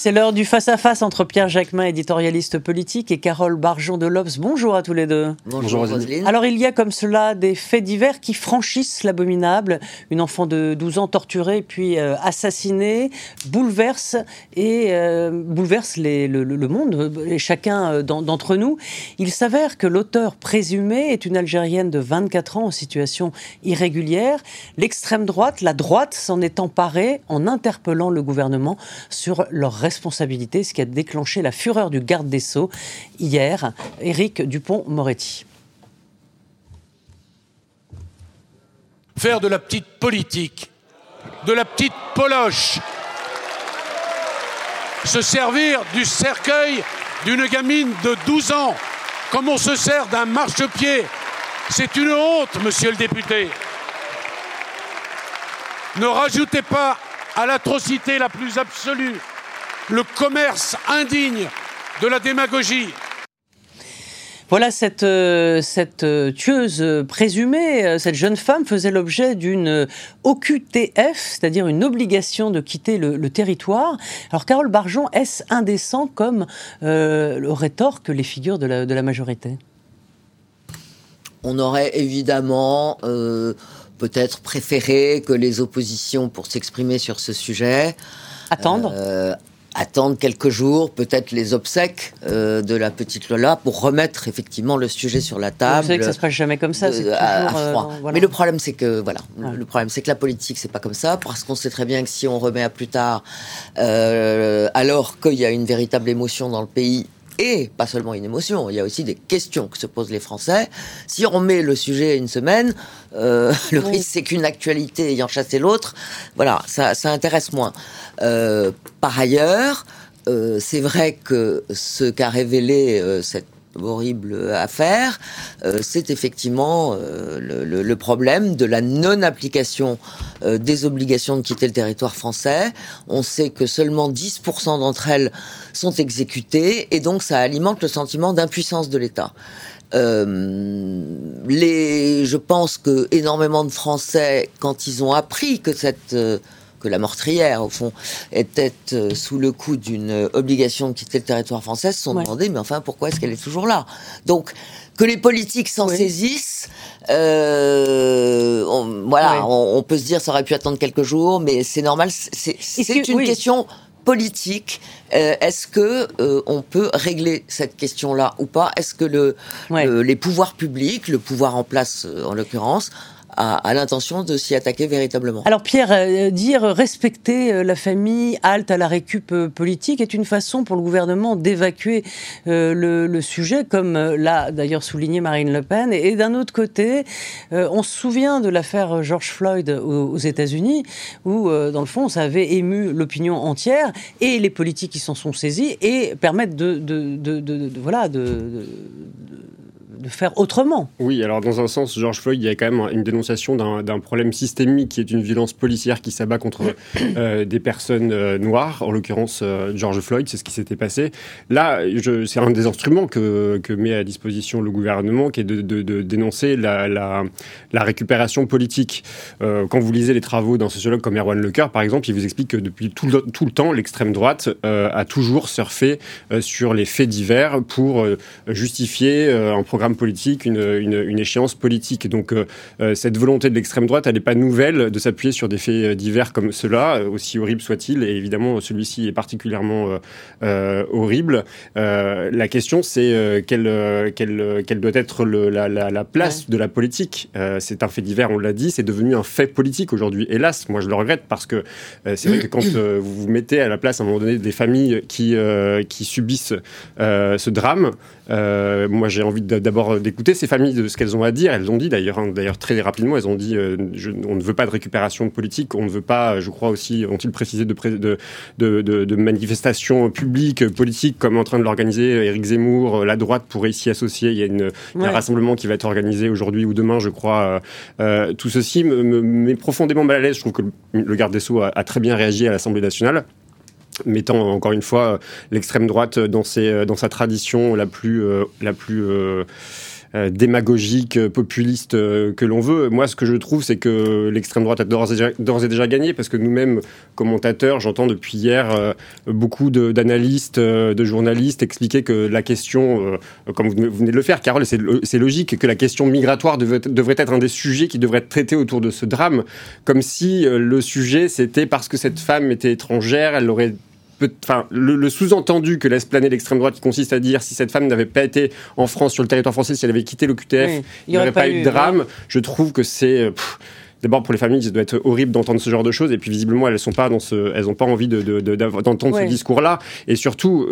C'est l'heure du face-à-face entre Pierre Jacquemin, éditorialiste politique, et Carole Barjon de l'Obs. Bonjour à tous les deux. Bonjour, Roselyne. Alors, il y a comme cela des faits divers qui franchissent l'abominable. Une enfant de 12 ans torturée puis euh, assassinée bouleverse, et, euh, bouleverse les, le, le, monde et chacun euh, d'entre nous. Il s'avère que l'auteur présumé est une Algérienne de 24 ans en situation irrégulière. L'extrême droite, la droite, s'en est emparée en interpellant le gouvernement sur leur responsabilité, ce qui a déclenché la fureur du garde des Sceaux hier, Éric Dupont-Moretti. Faire de la petite politique, de la petite poloche, se servir du cercueil d'une gamine de 12 ans, comme on se sert d'un marchepied, c'est une honte, monsieur le député. Ne rajoutez pas à l'atrocité la plus absolue le commerce indigne de la démagogie. Voilà, cette, euh, cette euh, tueuse présumée, euh, cette jeune femme faisait l'objet d'une OQTF, c'est-à-dire une obligation de quitter le, territoire. Alors, Carole Barjon, est-ce indécent comme le rétorque les figures de la, de la majorité? On aurait évidemment peut-être préféré que les oppositions, pour s'exprimer sur ce sujet, attendre attendre quelques jours, peut-être les obsèques euh, de la petite Lola pour remettre effectivement le sujet sur la table. Vous savez que ça se passe jamais comme ça, c'est toujours à, froid. Euh, Mais le problème, c'est que voilà, le problème, c'est que la politique, c'est pas comme ça, parce qu'on sait très bien que si on remet à plus tard, euh, alors qu'il y a une véritable émotion dans le pays, et pas seulement une émotion, il y a aussi des questions que se posent les Français. Si on met le sujet une semaine, euh, le risque c'est qu'une actualité ayant chassé l'autre, voilà, ça, ça, intéresse moins. Euh, par ailleurs, euh, c'est vrai que ce qu'a révélé cette horrible affaire, euh, c'est effectivement euh, le, le, problème de la non-application euh, des obligations de quitter le territoire français. On sait que seulement 10% d'entre elles sont exécutées et donc ça alimente le sentiment d'impuissance de l'État. Euh, les, je pense que énormément de Français, quand ils ont appris que cette que la meurtrière, au fond, était euh, sous le coup d'une obligation de quitter le territoire français, se sont demandé, mais enfin, pourquoi est-ce qu'elle est toujours là? Donc, que les politiques s'en saisissent, euh, on, voilà, on, peut se dire, ça aurait pu attendre quelques jours, mais c'est normal, c'est une question politique. Euh, est-ce que euh, on peut régler cette question-là ou pas? Est-ce que le, le, les pouvoirs publics, le pouvoir en place en l'occurrence, à, l'intention de s'y attaquer véritablement. Alors Pierre, euh, dire respecter euh, la famille, halte à la récup euh, politique est une façon pour le gouvernement d'évacuer le, sujet, comme l'a d'ailleurs souligné Marine Le Pen. Et, d'un autre côté, on se souvient de l'affaire George Floyd aux, États-Unis, où dans le fond, ça avait ému l'opinion entière et les politiques qui s'en sont saisis et permettent de, voilà de de faire autrement. Oui, alors dans un sens, George Floyd, il y a quand même une dénonciation d'un problème systémique qui est une violence policière qui s'abat contre euh, des personnes euh, noires, en l'occurrence euh, George Floyd, c'est ce qui s'était passé. Là, c'est un des instruments que, que, met à disposition le gouvernement, qui est de, dénoncer la, récupération politique. quand vous lisez les travaux d'un sociologue comme Erwan Lecoeur, par exemple, il vous explique que depuis tout le temps, l'extrême droite a toujours surfé sur les faits divers pour justifier un programme politique, une, une, échéance politique. Donc euh, euh, cette volonté de l'extrême droite, elle n'est pas nouvelle de s'appuyer sur des faits euh, divers comme cela, aussi horrible soit-il, et évidemment celui-ci est particulièrement horrible. la question, c'est quelle, quelle, quelle, doit être le, la, la, place de la politique. c'est un fait divers, on l'a dit, c'est devenu un fait politique aujourd'hui. Hélas, moi je le regrette parce que c'est vrai que quand vous vous mettez à la place à un moment donné des familles qui, qui subissent ce drame, moi j'ai envie d'abord euh, d'écouter ces familles de ce qu'elles ont à dire. Elles ont dit d'ailleurs, hein, d'ailleurs très rapidement, elles ont dit euh, on ne veut pas de récupération politique, on ne veut pas, je crois aussi, ont-ils précisé, de, de, de, de, manifestations publiques, politiques, comme en train de l'organiser Éric Zemmour. Euh, la droite pourrait s'y associer. Il y a, une, un rassemblement qui va être organisé aujourd'hui ou demain, je crois. tout ceci me, met profondément mal à l'aise. Je trouve que le, garde des Sceaux a, a très bien réagi à l'Assemblée nationale mettant encore une fois l'extrême droite dans, dans sa tradition la plus, la plus démagogique, populiste que l'on veut. Moi, ce que je trouve, c'est que l'extrême droite a d'ores et, déjà gagné, parce que nous-mêmes, commentateurs, j'entends depuis hier beaucoup d'analystes, de, journalistes expliquer que la question, comme vous venez de le faire, Carole, c'est logique, que la question migratoire devrait être un des sujets qui devrait être traité autour de ce drame, comme si le sujet, c'était parce que cette femme était étrangère, elle aurait Enfin, le, sous-entendu que laisse planer l'extrême droite qui consiste à dire si cette femme n'avait pas été en France, sur le territoire français, si elle avait quitté le QTF, il n'y aurait, pas, eu de drame. Je trouve que c'est d'abord pour les familles, ça doit être horrible d'entendre ce genre de choses. Et puis visiblement, elles sont pas dans ce, elles ont pas envie d'entendre de, ce discours-là. Et surtout,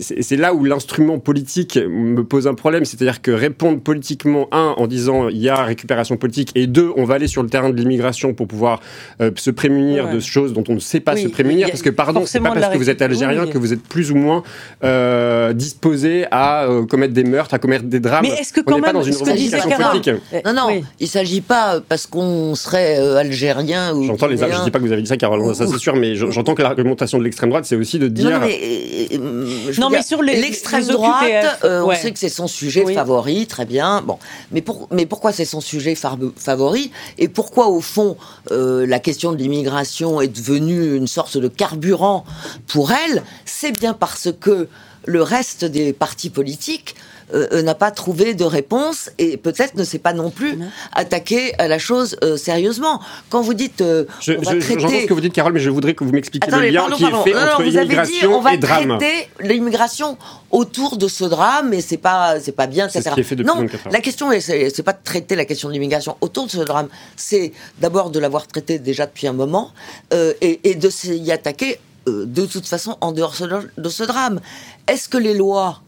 c'est là où l'instrument politique me pose un problème, c'est-à-dire que répondre politiquement un en disant il y a récupération politique et deux on va aller sur le terrain de l'immigration pour pouvoir euh, se prémunir de choses dont on ne sait pas se prémunir. parce que pardon, c'est pas parce que vous êtes algérien que vous êtes plus ou moins euh, disposé à euh, commettre des meurtres, à commettre des drames. Mais est-ce que quand on n'est pas dans une revendication politique Non, non, il s'agit pas parce qu'on serait euh, algérien ou. J'entends les. Je dis pas que vous avez dit ça, Carole, ça c'est sûr, mais j'entends que l'argumentation de l'extrême droite, c'est aussi de dire. Non, mais, euh, non, mais sur l'extrême droite, euh, on sait que c'est son sujet favori, très bien. Bon, mais, pour, mais pourquoi c'est son sujet favori? Et pourquoi au fond la question de l'immigration est devenue une sorte de carburant pour elle? C'est bien parce que le reste des partis politiques euh, euh, n'a pas trouvé de réponse et peut-être ne s'est pas non plus attaqué à la chose euh, sérieusement. Quand vous dites, je, on va traiter... J'entends ce que vous dites, Carole, mais je voudrais que vous m'expliquiez le lien qui est fait entre immigration on va et drame. traiter l'immigration autour de ce drame, et c'est pas, c'est pas bien, etc. Ce qui est fait depuis non, la question, c'est pas de traiter la question de l'immigration autour de ce drame, c'est d'abord de l'avoir traité déjà depuis un moment et, et, de s'y attaquer de toute façon en dehors de ce drame. Est-ce que les lois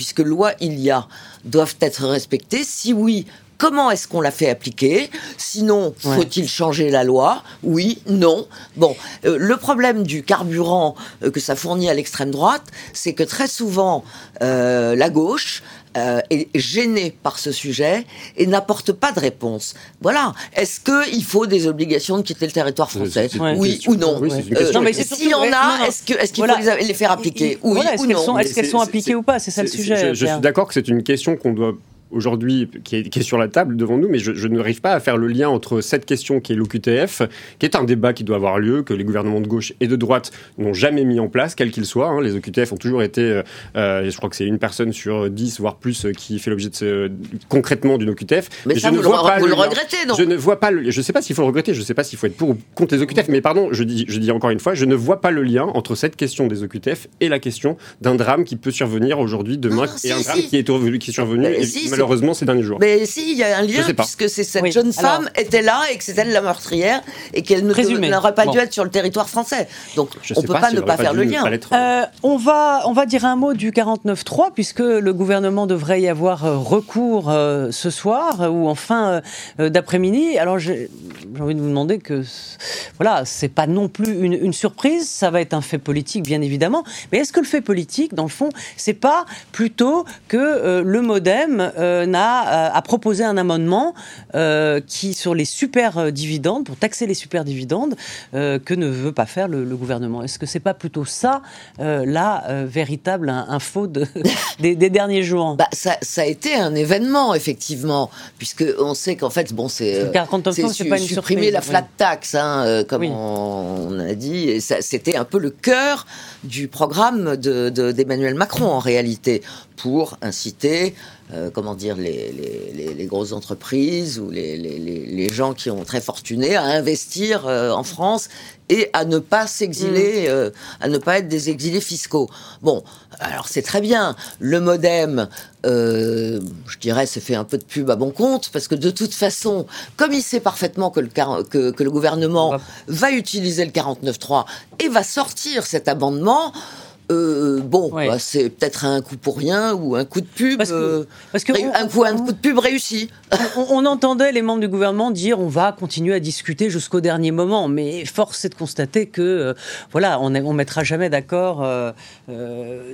puisque loi il y a, doivent être respectées? Si oui, comment est-ce qu'on l'a fait appliquer? Sinon, faut-il changer la loi? Oui, non. Bon, euh, le problème du carburant euh, que ça fournit à l'extrême droite, c'est que très souvent, euh, la gauche euh, est gêné par ce sujet et n'apporte pas de réponse. Voilà. Est-ce qu'il faut des obligations de quitter le territoire français? Oui ou non, oui, S'il y en a, est-ce qu'il est faut les, faire appliquer? Oui ou non. Est-ce qu'elles sont appliquées ou pas? C'est ça le sujet. je suis d'accord que c'est une question qu'on doit aujourd'hui qui est, qui est, sur la table devant nous, mais je, je n'arrive pas à faire le lien entre cette question qui est l'OQTF, qui est un débat qui doit avoir lieu, que les gouvernements de gauche et de droite n'ont jamais mis en place, quel qu'il soit. Hein. Les OQTF ont toujours été, euh, euh, je crois que c'est une personne sur dix, voire plus, euh, qui fait l'objet de ce, concrètement d'une OQTF. Mais, ça, je vous ne vois pas vous le, regrettez, non Je ne vois pas le, je sais pas s'il faut le regretter, je ne sais pas s'il faut être pour ou contre les OQTF, mais pardon, je dis, je dis encore une fois, je ne vois pas le lien entre cette question des OQTF et la question d'un drame qui peut survenir aujourd'hui, demain, et un drame qui est, qui est survenu, et malheureusement ces derniers jours. Mais si, il y a un lien, puisque c'est cette jeune femme était là et que c'est elle la meurtrière et qu'elle n'aurait pas dû être sur le territoire français. Donc on ne peut pas, ne pas, faire le lien. Euh, on, va, on va dire un mot du 49.3, puisque le gouvernement devrait y avoir euh, recours euh, ce soir ou en fin d'après-midi. Alors j'ai envie de vous demander que, voilà, c'est pas non plus une, une, surprise, ça va être un fait politique, bien évidemment. Mais est-ce que le fait politique, dans le fond, c'est pas plutôt que le modem n'a euh, a, proposé un amendement euh, qui, sur les super euh, dividendes, pour taxer les super dividendes, que ne veut pas faire le, gouvernement. Est-ce que c'est pas plutôt ça, la véritable info de, des, derniers jours? Bah, ça, ça, a été un événement, effectivement, puisque on sait qu'en fait, bon, c'est supprimer la flat tax, hein, comme on, a dit, c'était un peu le cœur du programme d'Emmanuel de, Macron, en réalité, pour inciter euh, comment dire, les, les, grosses entreprises ou les, gens qui ont très fortuné à investir euh, en France et à ne pas s'exiler, mm. euh, à ne pas être des exilés fiscaux. Bon, alors c'est très bien. Le modem, je dirais, se fait un peu de pub à bon compte, parce que de toute façon, comme il sait parfaitement que le, que, que le gouvernement va utiliser le 49.3 et va sortir cet amendement, euh, bon, bah, c'est peut-être un coup pour rien ou un coup de pub. Parce que, euh, un, coup, un coup de pub réussi. On, entendait les membres du gouvernement dire on va continuer à discuter jusqu'au dernier moment, mais force est de constater que euh, voilà, on ne mettra jamais d'accord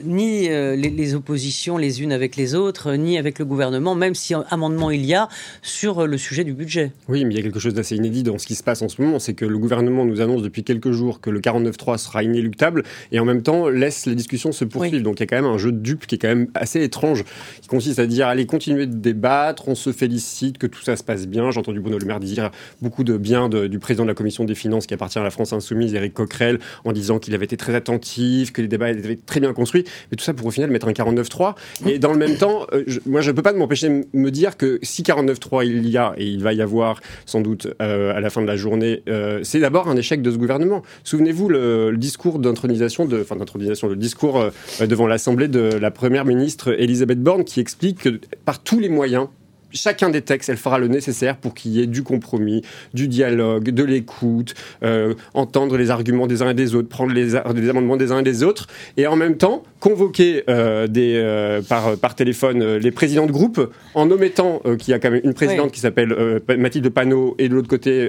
ni les, oppositions les unes avec les autres, ni avec le gouvernement, même si un amendement il y a sur le sujet du budget. Oui, mais il y a quelque chose d'assez inédit dans ce qui se passe en ce moment, c'est que le gouvernement nous annonce depuis quelques jours que le 49.3 sera inéluctable et en même temps laisse laisse la discussion se poursuivre. Donc il y a quand même un jeu de dupe qui est quand même assez étrange, qui consiste à dire allez, continuez de débattre, on se félicite que tout ça se passe bien. J'ai entendu Bruno Le Maire dire beaucoup de bien du président de la commission des finances qui appartient à la France Insoumise, Éric Coquerel, en disant qu'il avait été très attentif, que les débats étaient très bien construits. Mais tout ça pour au final mettre un 49-3. Et dans le même temps, euh, moi je ne peux pas m'empêcher de me dire que si 49-3 il y a, et il va y avoir sans doute euh, à la fin de la journée, euh, c'est d'abord un échec de ce gouvernement. Souvenez-vous le, discours d'intronisation, de, enfin d'intronisation, le discours devant l'Assemblée de la première ministre Elisabeth Borne qui explique que par tous les moyens, chacun des textes, elle fera le nécessaire pour qu'il y ait du compromis, du dialogue, de l'écoute, euh, entendre les arguments des uns et des autres, prendre les, les, amendements des uns et des autres, et en même temps convoquer euh, des, euh, par, par téléphone les présidents de groupe en omettant qu'il y a quand même une présidente qui s'appelle Mathilde Panot et de l'autre côté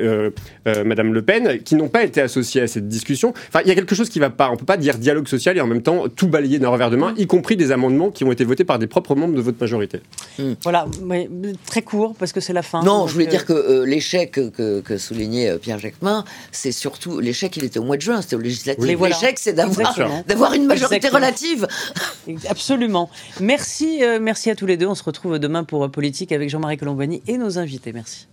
Madame Le Pen, qui n'ont pas été associés à cette discussion. Enfin, il y a quelque chose qui ne va pas. On ne peut pas dire dialogue social et en même temps tout balayer d'un revers de main, y compris des amendements qui ont été votés par des propres membres de votre majorité. Voilà, mais très court parce que c'est la fin. Non, je voulais dire que euh, l'échec que, soulignait euh, Pierre Jacquemin, c'est surtout l'échec. Il était au mois de juin, c'était au législatif. L'échec, c'est d'avoir une majorité relative. Absolument. Merci, euh, merci à tous les deux. On se retrouve demain pour Politique avec Jean-Marie Colombani et nos invités. Merci.